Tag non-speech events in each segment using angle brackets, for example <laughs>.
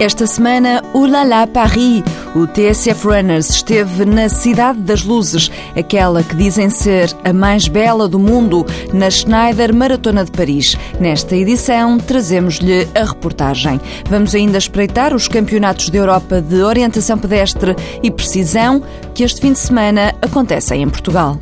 Esta semana, Ulala Paris, o TSF Runners esteve na Cidade das Luzes, aquela que dizem ser a mais bela do mundo, na Schneider Maratona de Paris. Nesta edição, trazemos-lhe a reportagem. Vamos ainda espreitar os campeonatos da Europa de orientação pedestre e precisão que este fim de semana acontecem em Portugal.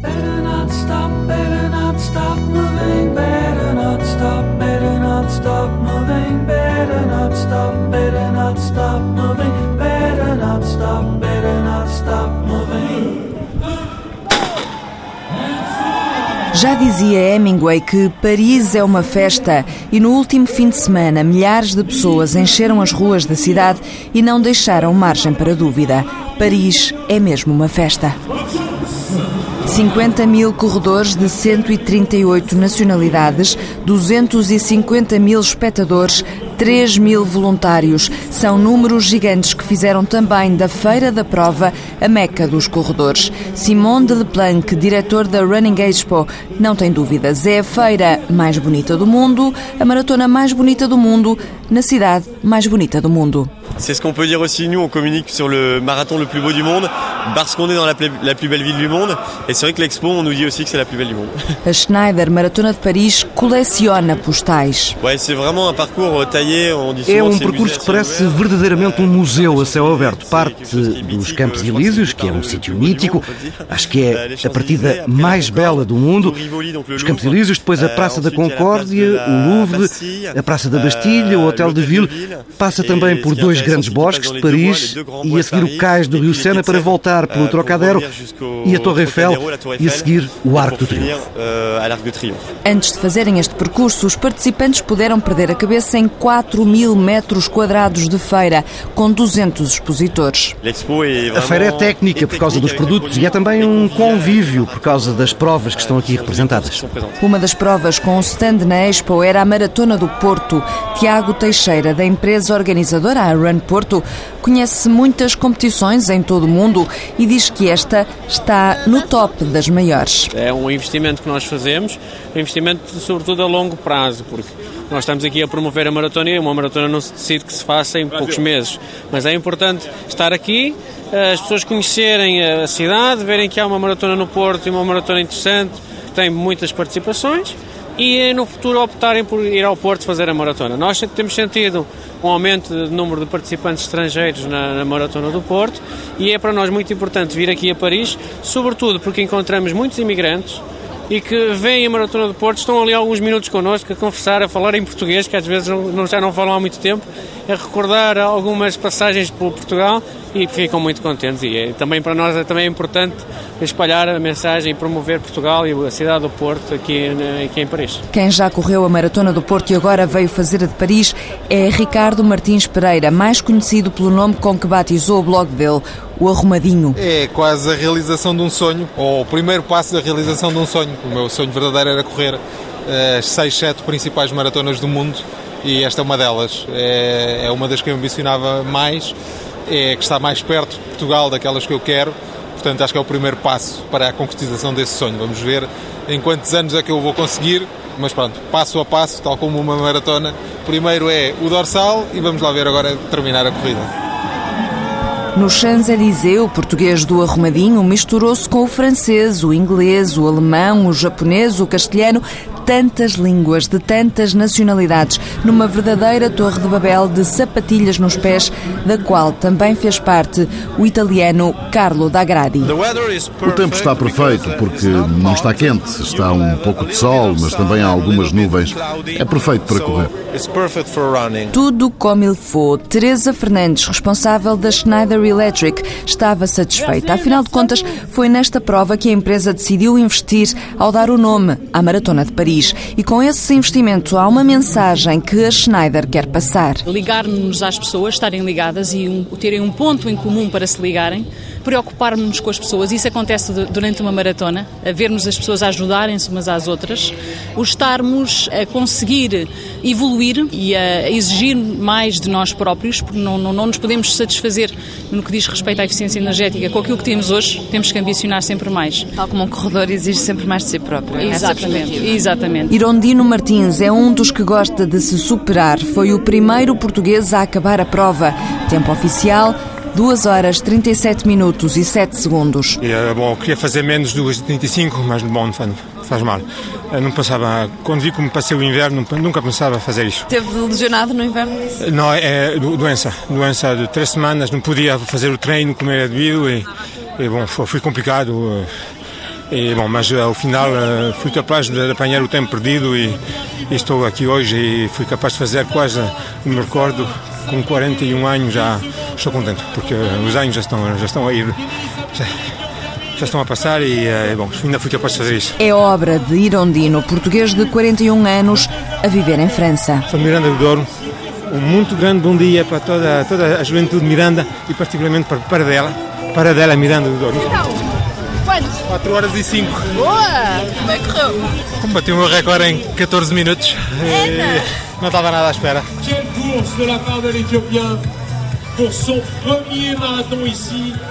Já dizia Hemingway que Paris é uma festa e no último fim de semana milhares de pessoas encheram as ruas da cidade e não deixaram margem para dúvida. Paris é mesmo uma festa. 50 mil corredores de 138 nacionalidades, 250 mil espectadores, 3 mil voluntários. São números gigantes que fizeram também da Feira da Prova a meca dos corredores. Simone de Leplanck, diretor da Running Expo, não tem dúvidas. É a feira mais bonita do mundo, a maratona mais bonita do mundo, na cidade mais bonita do mundo. C'est ce qu'on peut dire aussi, nous on communique sur le marathon le plus beau du monde, parce qu'on est dans la, la plus belle ville du monde, et c'est vrai que l'Expo on nous dit aussi que c'est la plus belle du monde. <laughs> A Schneider Maratona de Paris coleciona postais. Ouais, c'est vraiment un parcours taillé, on dit É um percurso que parece verdadeiramente um museu a céu aberto. Parte dos Campos Elíseos, que é um sítio mítico, acho que é a partida mais bela do mundo. Os Campos Elíseos, depois a Praça da Concórdia, o Louvre, a Praça da Bastilha, o Hotel de Ville. Passa também por dois grandes bosques de Paris e a seguir o cais do Rio Sena para voltar pelo Trocadero e a Torre Eiffel e a seguir o Arco do Triunfo. Antes de fazerem este percurso, os participantes puderam perder a cabeça em 4 mil metros quadrados de feira, com 200 expositores. A feira é técnica por causa dos produtos e é também um convívio por causa das provas que estão aqui representadas. Uma das provas com o stand na Expo era a Maratona do Porto. Tiago Teixeira, da empresa organizadora a Run Porto, conhece muitas competições em todo o mundo e diz que esta está no top das maiores. É um investimento que nós fazemos, um investimento sobretudo a longo prazo, porque nós estamos aqui a promover a maratona e uma maratona não se decide que se faça em poucos meses. Mas é importante estar aqui, as pessoas conhecerem a cidade, verem que há uma maratona no Porto e uma maratona interessante, que tem muitas participações e no futuro optarem por ir ao Porto fazer a maratona. Nós temos sentido um aumento de número de participantes estrangeiros na, na, Maratona do Porto e é para nós muito importante vir aqui a Paris, sobretudo porque encontramos muitos imigrantes e que vêm a Maratona do Porto, estão ali alguns minutos connosco a conversar, a falar em português, que às vezes não, já não falam há muito tempo, a recordar algumas passagens por Portugal e ficam muito contentes. E é, também para nós é também importante espalhar a mensagem e promover Portugal e a cidade do Porto aqui, aqui em Paris. Quem já correu a Maratona do Porto e agora veio fazer a de Paris é Ricardo Martins Pereira, mais conhecido pelo nome com que batizou o blog dele, o Arrumadinho. É quase a realização de um sonho, ou o primeiro passo da realização de um sonho. O meu sonho verdadeiro era correr as seis, sete principais maratonas do mundo e esta é uma delas. É, é uma das que eu ambicionava mais, é que está mais perto de Portugal daquelas que eu quero. Portanto, acho que é o primeiro passo para a concretização desse sonho. Vamos ver em quantos anos é que eu vou conseguir, mas pronto, passo a passo, tal como uma maratona. Primeiro é o dorsal e vamos lá ver agora terminar a corrida. No Champs-Élysées, o português do Arrumadinho misturou-se com o francês, o inglês, o alemão, o japonês, o castelhano, tantas línguas, de tantas nacionalidades, numa verdadeira torre de Babel de sapatilhas nos pés, da qual também fez parte o italiano Carlo D'Agradi. O tempo está perfeito porque não está quente, está um pouco de sol, mas também há algumas nuvens. É perfeito para correr. Tudo como ele foi. Teresa Fernandes, responsável da Schneider Electric, estava satisfeita. Afinal de contas, foi nesta prova que a empresa decidiu investir ao dar o nome à Maratona de Paris. E com esse investimento há uma mensagem que a Schneider quer passar. Ligar-nos às pessoas, estarem ligadas e um, terem um ponto em comum para se ligarem preocuparmos-nos com as pessoas. Isso acontece durante uma maratona, a vermos as pessoas a ajudarem-se umas às outras, o estarmos a conseguir evoluir e a exigir mais de nós próprios, porque não, não, não nos podemos satisfazer no que diz respeito à eficiência energética com aquilo que temos hoje, temos que ambicionar sempre mais. Tal como um corredor exige sempre mais de si próprio. Exatamente, exatamente. Exatamente. Irondino Martins é um dos que gosta de se superar. Foi o primeiro português a acabar a prova. Tempo oficial 2 horas 37 minutos e 7 segundos. Eh, bom, queria fazer menos 2,35, mas bom, não faz mal. Eu não pensava, quando vi como passei o inverno, nunca pensava fazer isso. Teve lesionado no inverno? Não, é doença. Doença de três semanas, não podia fazer o treino como era devido e, e bom, foi, foi complicado. E, bom, mas ao final eh, fui capaz de apanhar o tempo perdido e, e estou aqui hoje e fui capaz de fazer quase, me recordo, com 41 anos já estou contente, porque os anos já estão, já estão a ir. Já, já estão a passar e, é, bom, ainda fui capaz de fazer isso. É obra de Irondino, português de 41 anos, a viver em França. Sou Miranda do Douro. Um muito grande bom dia para toda, toda a juventude de Miranda e particularmente para, para dela, para dela Miranda do Douro. Quantos? 4 horas e 5. Boa! Como é que correu? Combati o meu recorde em 14 minutos. É, não estava nada à espera.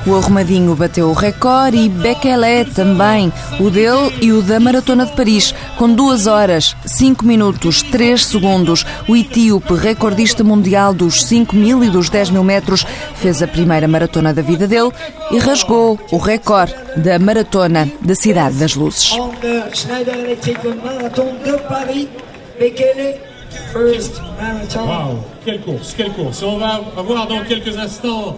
O arrumadinho bateu o recorde e Bekele também, o dele e o da Maratona de Paris, com 2 horas, 5 minutos, 3 segundos. O etíope, recordista mundial dos 5 mil e dos 10 mil metros, fez a primeira maratona da vida dele e rasgou o recorde da Maratona da Cidade das Luzes. First marathon. Wow, quelle course, quelle course. On va voir dans quelques instants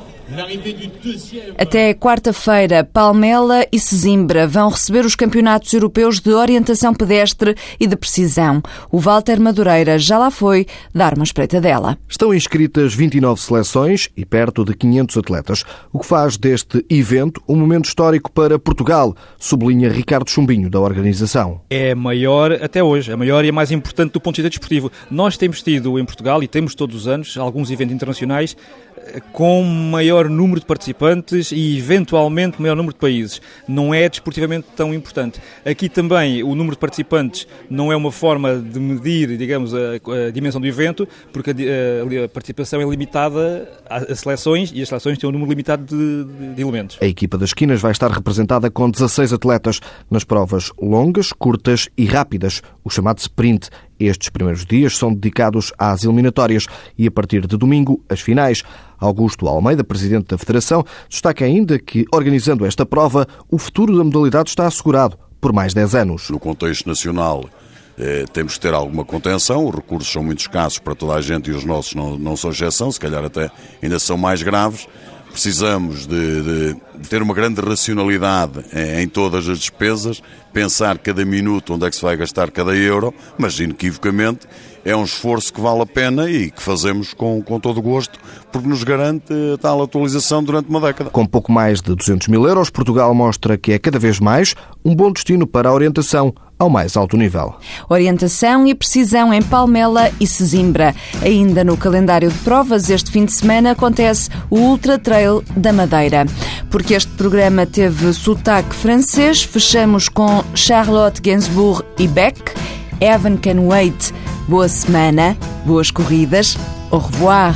Até quarta-feira, Palmela e Sesimbra vão receber os campeonatos europeus de orientação pedestre e de precisão. O Walter Madureira já lá foi dar uma espreita dela. Estão inscritas 29 seleções e perto de 500 atletas, o que faz deste evento um momento histórico para Portugal, sublinha Ricardo Chumbinho, da organização. É maior até hoje, é maior e é mais importante do ponto de vista desportivo. Nós temos tido em Portugal, e temos todos os anos, alguns eventos internacionais com maior número de participantes e eventualmente maior número de países. Não é desportivamente tão importante. Aqui também o número de participantes não é uma forma de medir, digamos, a, a dimensão do evento, porque a, a, participação é limitada a seleções e as seleções têm um número limitado de, de, de elementos. A equipa das esquinas vai estar representada com 16 atletas nas provas longas, curtas e rápidas, o chamado sprint. Estes primeiros dias são dedicados às eliminatórias e, a partir de domingo, as finais. Augusto Almeida, presidente da Federação, destaca ainda que, organizando esta prova, o futuro da modalidade está assegurado por mais 10 anos. No contexto nacional, eh, temos que ter alguma contenção, os recursos são muito escassos para toda a gente e os nossos não, não são exceção, se calhar até ainda são mais graves. Precisamos de, de, ter uma grande racionalidade em todas as despesas, pensar cada minuto onde é que se vai gastar cada euro, mas inequivocamente é um esforço que vale a pena e que fazemos com, com todo o gosto, porque nos garante tal atualização durante uma década. Com pouco mais de 200 mil euros, Portugal mostra que é cada vez mais um bom destino para a orientação ao mais alto nível. Orientação e precisão em Palmela e Sesimbra. Ainda no calendário de provas, este fim de semana acontece o Ultra Trail da Madeira. Porque este programa teve sotaque francês, fechamos com Charlotte Gainsbourg e Beck, Evan Can Wait. Boa semana, boas corridas, au revoir.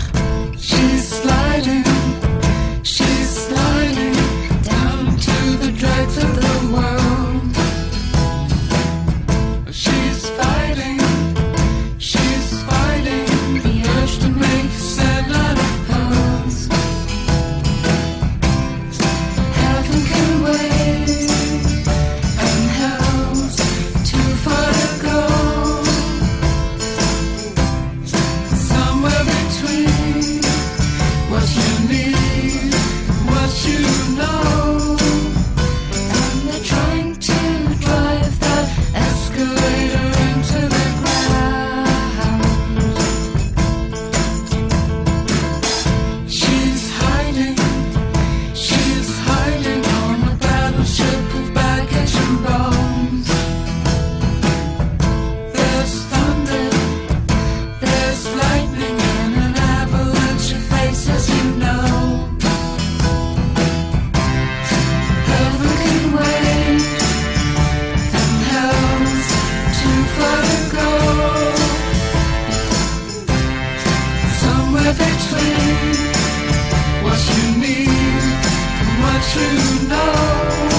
you know.